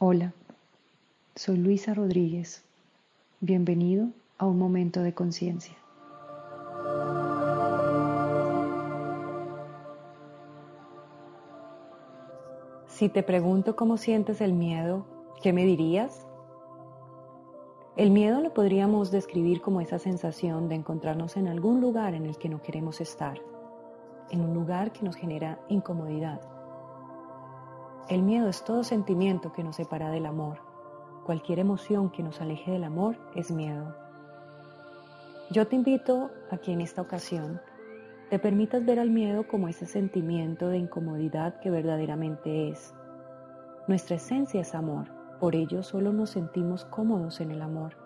Hola, soy Luisa Rodríguez. Bienvenido a un momento de conciencia. Si te pregunto cómo sientes el miedo, ¿qué me dirías? El miedo lo podríamos describir como esa sensación de encontrarnos en algún lugar en el que no queremos estar, en un lugar que nos genera incomodidad. El miedo es todo sentimiento que nos separa del amor. Cualquier emoción que nos aleje del amor es miedo. Yo te invito a que en esta ocasión te permitas ver al miedo como ese sentimiento de incomodidad que verdaderamente es. Nuestra esencia es amor por ello solo nos sentimos cómodos en el amor.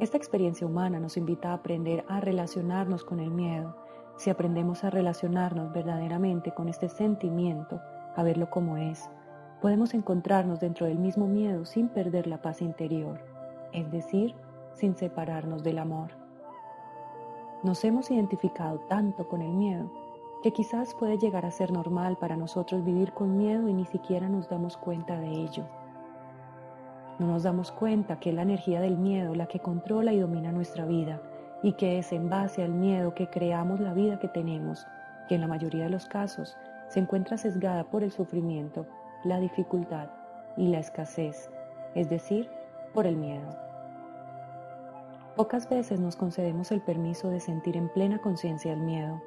Esta experiencia humana nos invita a aprender a relacionarnos con el miedo. Si aprendemos a relacionarnos verdaderamente con este sentimiento, a verlo como es, podemos encontrarnos dentro del mismo miedo sin perder la paz interior, es decir, sin separarnos del amor. Nos hemos identificado tanto con el miedo que quizás puede llegar a ser normal para nosotros vivir con miedo y ni siquiera nos damos cuenta de ello. No nos damos cuenta que es la energía del miedo la que controla y domina nuestra vida y que es en base al miedo que creamos la vida que tenemos, que en la mayoría de los casos se encuentra sesgada por el sufrimiento, la dificultad y la escasez, es decir, por el miedo. Pocas veces nos concedemos el permiso de sentir en plena conciencia el miedo.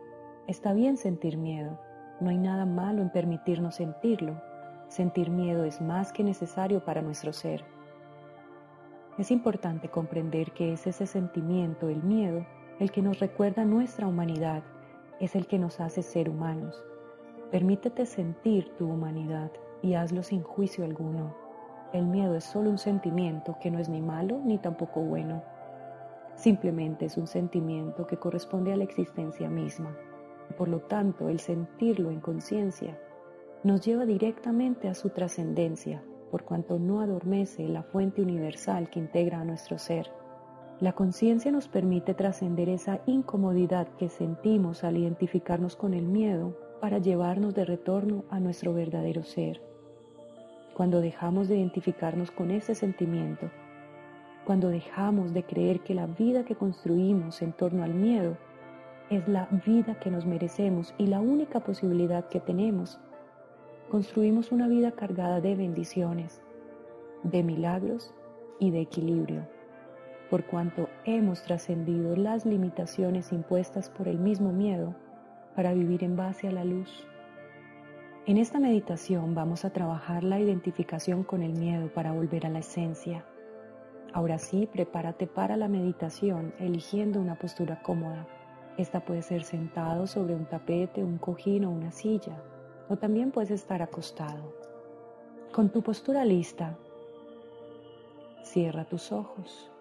Está bien sentir miedo, no hay nada malo en permitirnos sentirlo. Sentir miedo es más que necesario para nuestro ser. Es importante comprender que es ese sentimiento, el miedo, el que nos recuerda nuestra humanidad, es el que nos hace ser humanos. Permítete sentir tu humanidad y hazlo sin juicio alguno. El miedo es solo un sentimiento que no es ni malo ni tampoco bueno. Simplemente es un sentimiento que corresponde a la existencia misma. Por lo tanto, el sentirlo en conciencia nos lleva directamente a su trascendencia, por cuanto no adormece la fuente universal que integra a nuestro ser. La conciencia nos permite trascender esa incomodidad que sentimos al identificarnos con el miedo para llevarnos de retorno a nuestro verdadero ser. Cuando dejamos de identificarnos con ese sentimiento, cuando dejamos de creer que la vida que construimos en torno al miedo es la vida que nos merecemos y la única posibilidad que tenemos construimos una vida cargada de bendiciones, de milagros y de equilibrio, por cuanto hemos trascendido las limitaciones impuestas por el mismo miedo para vivir en base a la luz. En esta meditación vamos a trabajar la identificación con el miedo para volver a la esencia. Ahora sí, prepárate para la meditación eligiendo una postura cómoda. Esta puede ser sentado sobre un tapete, un cojín o una silla o también puedes estar acostado. Con tu postura lista, cierra tus ojos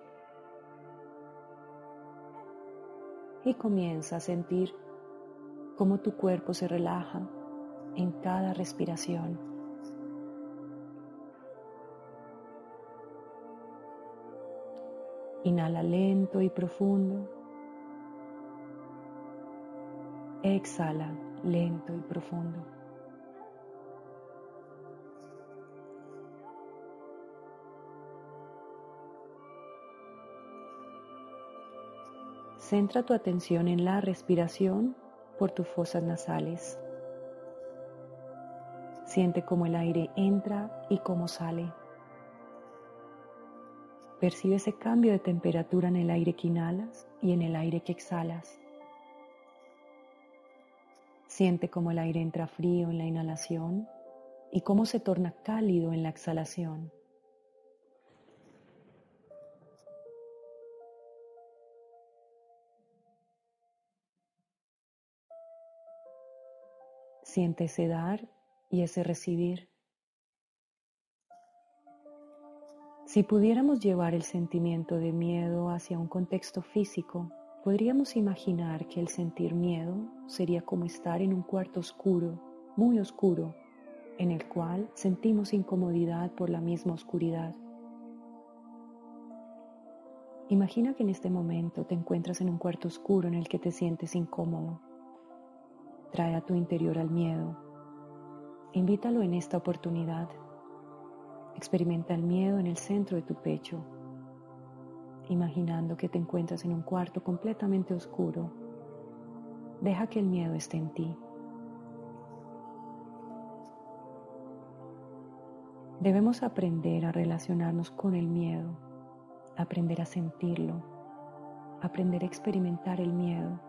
y comienza a sentir cómo tu cuerpo se relaja en cada respiración. Inhala lento y profundo. Exhala lento y profundo. Centra tu atención en la respiración por tus fosas nasales. Siente cómo el aire entra y cómo sale. Percibe ese cambio de temperatura en el aire que inhalas y en el aire que exhalas. Siente cómo el aire entra frío en la inhalación y cómo se torna cálido en la exhalación. Siente ese dar y ese recibir. Si pudiéramos llevar el sentimiento de miedo hacia un contexto físico, podríamos imaginar que el sentir miedo sería como estar en un cuarto oscuro, muy oscuro, en el cual sentimos incomodidad por la misma oscuridad. Imagina que en este momento te encuentras en un cuarto oscuro en el que te sientes incómodo trae a tu interior al miedo. Invítalo en esta oportunidad. Experimenta el miedo en el centro de tu pecho, imaginando que te encuentras en un cuarto completamente oscuro. Deja que el miedo esté en ti. Debemos aprender a relacionarnos con el miedo, aprender a sentirlo, aprender a experimentar el miedo,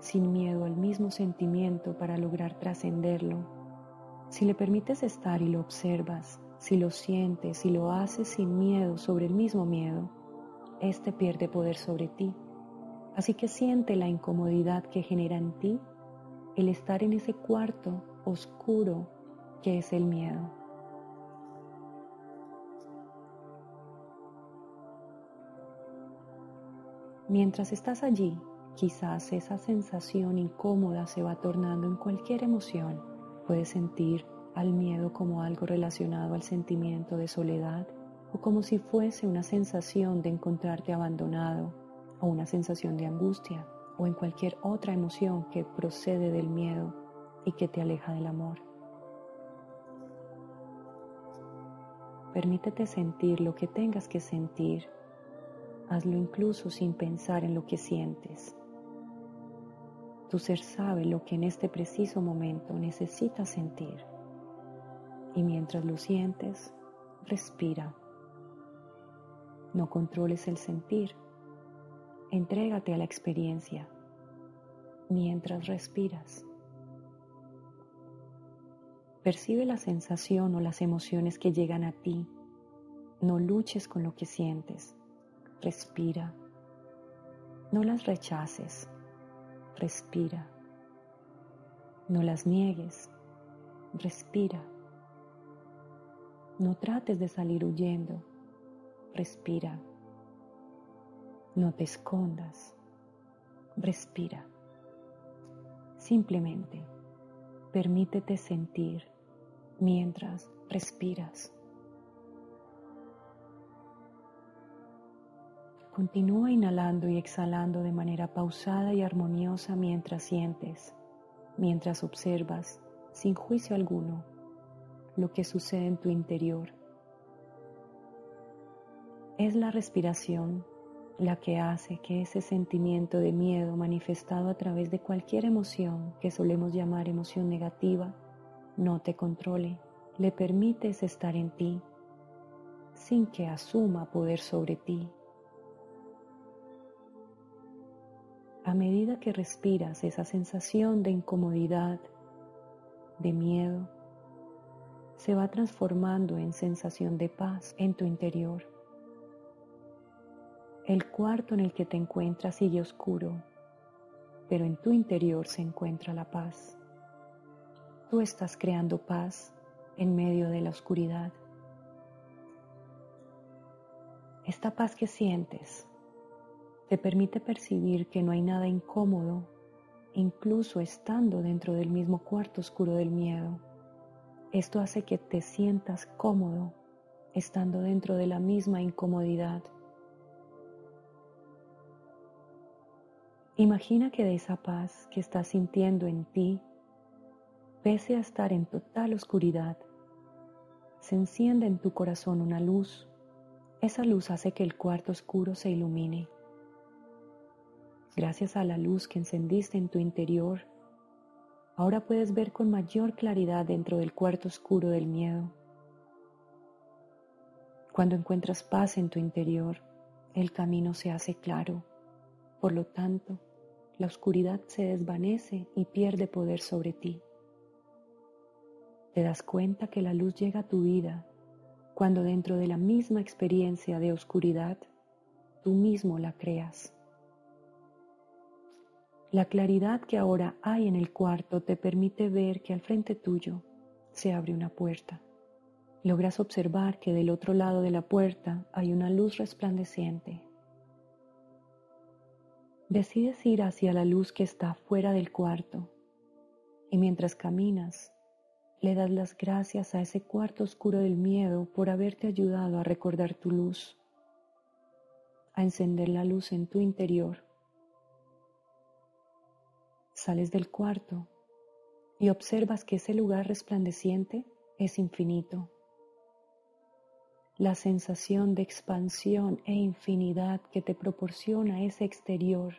sin miedo al mismo sentimiento para lograr trascenderlo. Si le permites estar y lo observas, si lo sientes y lo haces sin miedo sobre el mismo miedo, éste pierde poder sobre ti. Así que siente la incomodidad que genera en ti el estar en ese cuarto oscuro que es el miedo. Mientras estás allí, quizás esa sensación incómoda se va tornando en cualquier emoción. Puedes sentir al miedo como algo relacionado al sentimiento de soledad o como si fuese una sensación de encontrarte abandonado o una sensación de angustia o en cualquier otra emoción que procede del miedo y que te aleja del amor. Permítete sentir lo que tengas que sentir Hazlo incluso sin pensar en lo que sientes. Tu ser sabe lo que en este preciso momento necesitas sentir. Y mientras lo sientes, respira. No controles el sentir. Entrégate a la experiencia mientras respiras. Percibe la sensación o las emociones que llegan a ti. No luches con lo que sientes respira. No las rechaces, respira. No las niegues, respira. No trates de salir huyendo, respira. No te escondas, respira. Simplemente permítete sentir mientras respiras. Continúa inhalando y exhalando de manera pausada y armoniosa mientras sientes, mientras observas, sin juicio alguno, lo que sucede en tu interior. Es la respiración la que hace que ese sentimiento de miedo manifestado a través de cualquier emoción que solemos llamar emoción negativa no te controle. Le permites estar en ti sin que asuma poder sobre ti a medida que respiras esa sensación de incomodidad, de miedo, se va transformando en sensación de paz en tu interior. El cuarto en el que te encuentras sigue oscuro, pero en tu interior se encuentra la paz. Tú estás creando paz en medio de la oscuridad. Esta paz que sientes te permite percibir que no hay nada incómodo, incluso estando dentro del mismo cuarto oscuro del miedo. Esto hace que te sientas cómodo estando dentro de la misma incomodidad. Imagina que de esa paz que estás sintiendo en ti, pese a estar en total oscuridad, se enciende en tu corazón una luz. Esa luz hace que el cuarto oscuro se ilumine. Gracias a la luz que encendiste en tu interior, ahora puedes ver con mayor claridad dentro del cuarto oscuro del miedo. Cuando encuentras paz en tu interior, el camino se hace claro. Por lo tanto, la oscuridad se desvanece y pierde poder sobre ti. Te das cuenta que la luz llega a tu vida cuando dentro de la misma experiencia de oscuridad, tú mismo la creas. La claridad que ahora hay en el cuarto te permite ver que al frente tuyo se abre una puerta. Logras observar que del otro lado de la puerta hay una luz resplandeciente. Decides ir hacia la luz que está fuera del cuarto y mientras caminas le das las gracias a ese cuarto oscuro del miedo por haberte ayudado a recordar tu luz, a encender la luz en tu interior Sales del cuarto y observas que ese lugar resplandeciente es infinito. la sensación de expansión e infinidad que te proporciona ese exterior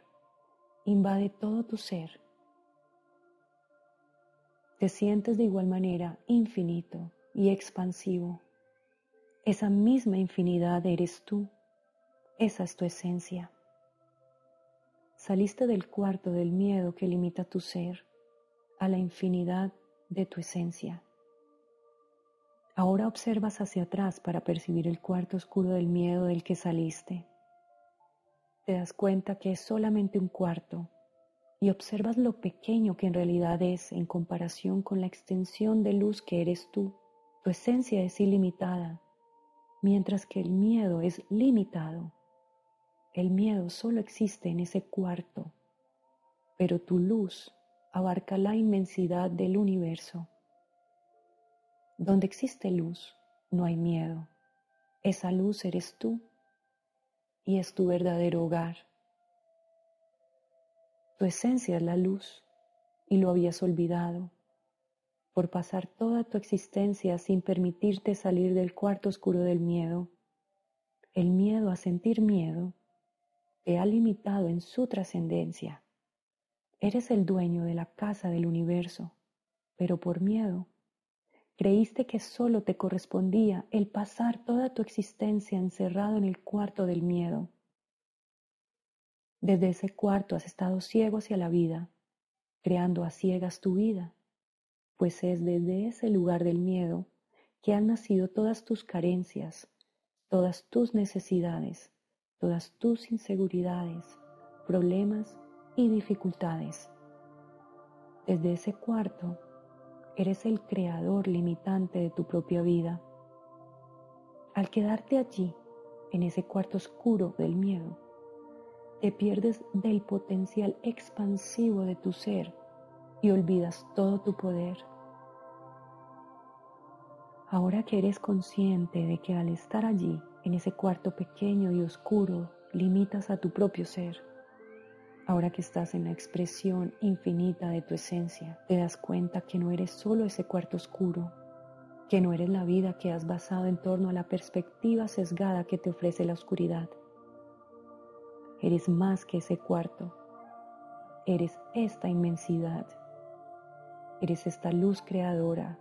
invade todo tu ser. Te sientes de igual manera infinito y expansivo. Esa misma infinidad eres tú. Esa es tu esencia. Saliste del cuarto del miedo que limita tu ser a la infinidad de tu esencia. Ahora observas hacia atrás para percibir el cuarto oscuro del miedo del que saliste. Te das cuenta que es solamente un cuarto y observas lo pequeño que en realidad es en comparación con la extensión de luz que eres tú. Tu esencia es ilimitada, mientras que el miedo es limitado. El miedo solo existe en ese cuarto, pero tu luz abarca la inmensidad del universo. Donde existe luz, no hay miedo. Esa luz eres tú y es tu verdadero hogar. Tu esencia es la luz y lo habías olvidado por pasar toda tu existencia sin permitirte salir del cuarto oscuro del miedo. El miedo a sentir miedo te ha limitado en su trascendencia. Eres el dueño de la casa del universo, pero por miedo Creíste que solo te correspondía el pasar toda tu existencia encerrado en el cuarto del miedo. Desde ese cuarto has estado ciego hacia la vida, creando a ciegas tu vida, pues es desde ese lugar del miedo que han nacido todas tus carencias, todas tus necesidades, todas tus inseguridades, problemas y dificultades. Desde ese cuarto Eres el creador limitante de tu propia vida. Al quedarte allí, en ese cuarto oscuro del miedo, te pierdes del potencial expansivo de tu ser y olvidas todo tu poder. Ahora que eres consciente de que al estar allí, en ese cuarto pequeño y oscuro, limitas a tu propio ser, Ahora que estás en la expresión infinita de tu esencia, te das cuenta que no eres solo ese cuarto oscuro, que no eres la vida que has basado en torno a la perspectiva sesgada que te ofrece la oscuridad. Eres más que ese cuarto. Eres esta inmensidad. Eres esta luz creadora.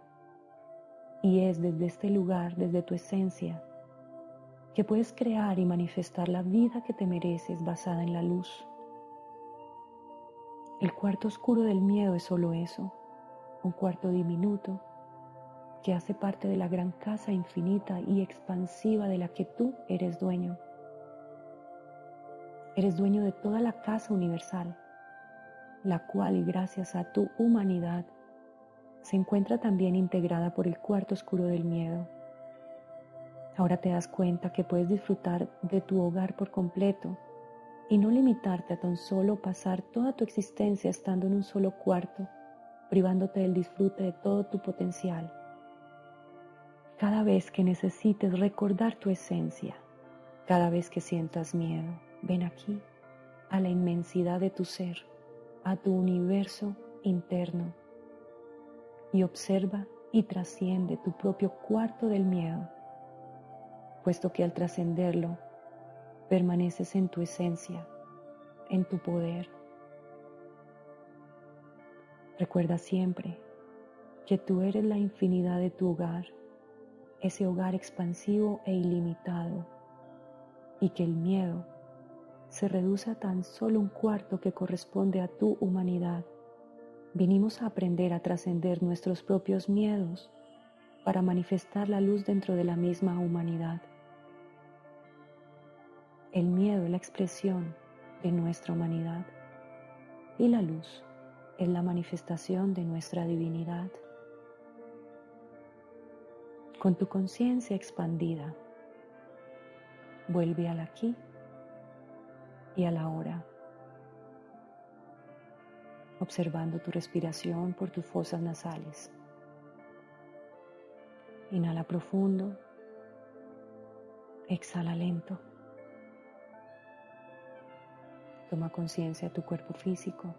Y es desde este lugar, desde tu esencia, que puedes crear y manifestar la vida que te mereces basada en la luz. El cuarto oscuro del miedo es solo eso, un cuarto diminuto que hace parte de la gran casa infinita y expansiva de la que tú eres dueño. Eres dueño de toda la casa universal, la cual, gracias a tu humanidad, se encuentra también integrada por el cuarto oscuro del miedo. Ahora te das cuenta que puedes disfrutar de tu hogar por completo y no limitarte a tan solo pasar toda tu existencia estando en un solo cuarto, privándote del disfrute de todo tu potencial. Cada vez que necesites recordar tu esencia, cada vez que sientas miedo, ven aquí, a la inmensidad de tu ser, a tu universo interno, y observa y trasciende tu propio cuarto del miedo, puesto que al trascenderlo permaneces en tu esencia, en tu poder. Recuerda siempre que tú eres la infinidad de tu hogar, ese hogar expansivo e ilimitado, y que el miedo se reduce a tan solo un cuarto que corresponde a tu humanidad. Vinimos a aprender a trascender nuestros propios miedos para manifestar la luz dentro de la misma humanidad. El miedo es la expresión de nuestra humanidad y la luz es la manifestación de nuestra divinidad. Con tu conciencia expandida, vuelve al aquí y a la hora, observando tu respiración por tus fosas nasales. Inhala profundo, exhala lento. Toma conciencia de tu cuerpo físico.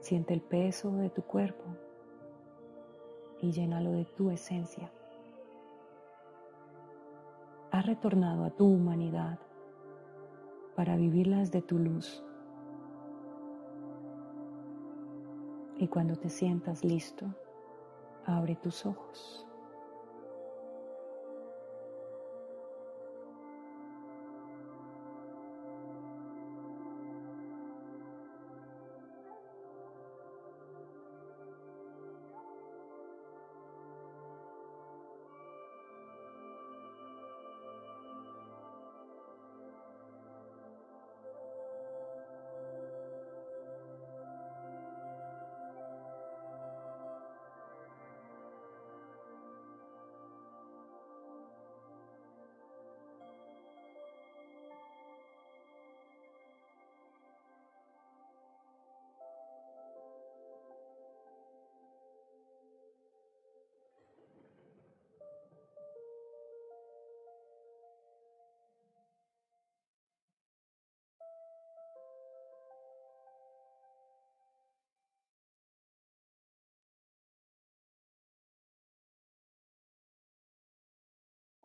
Siente el peso de tu cuerpo y llénalo de tu esencia. has retornado a tu humanidad para vivirlas de tu luz. Y cuando te sientas listo, abre tus ojos.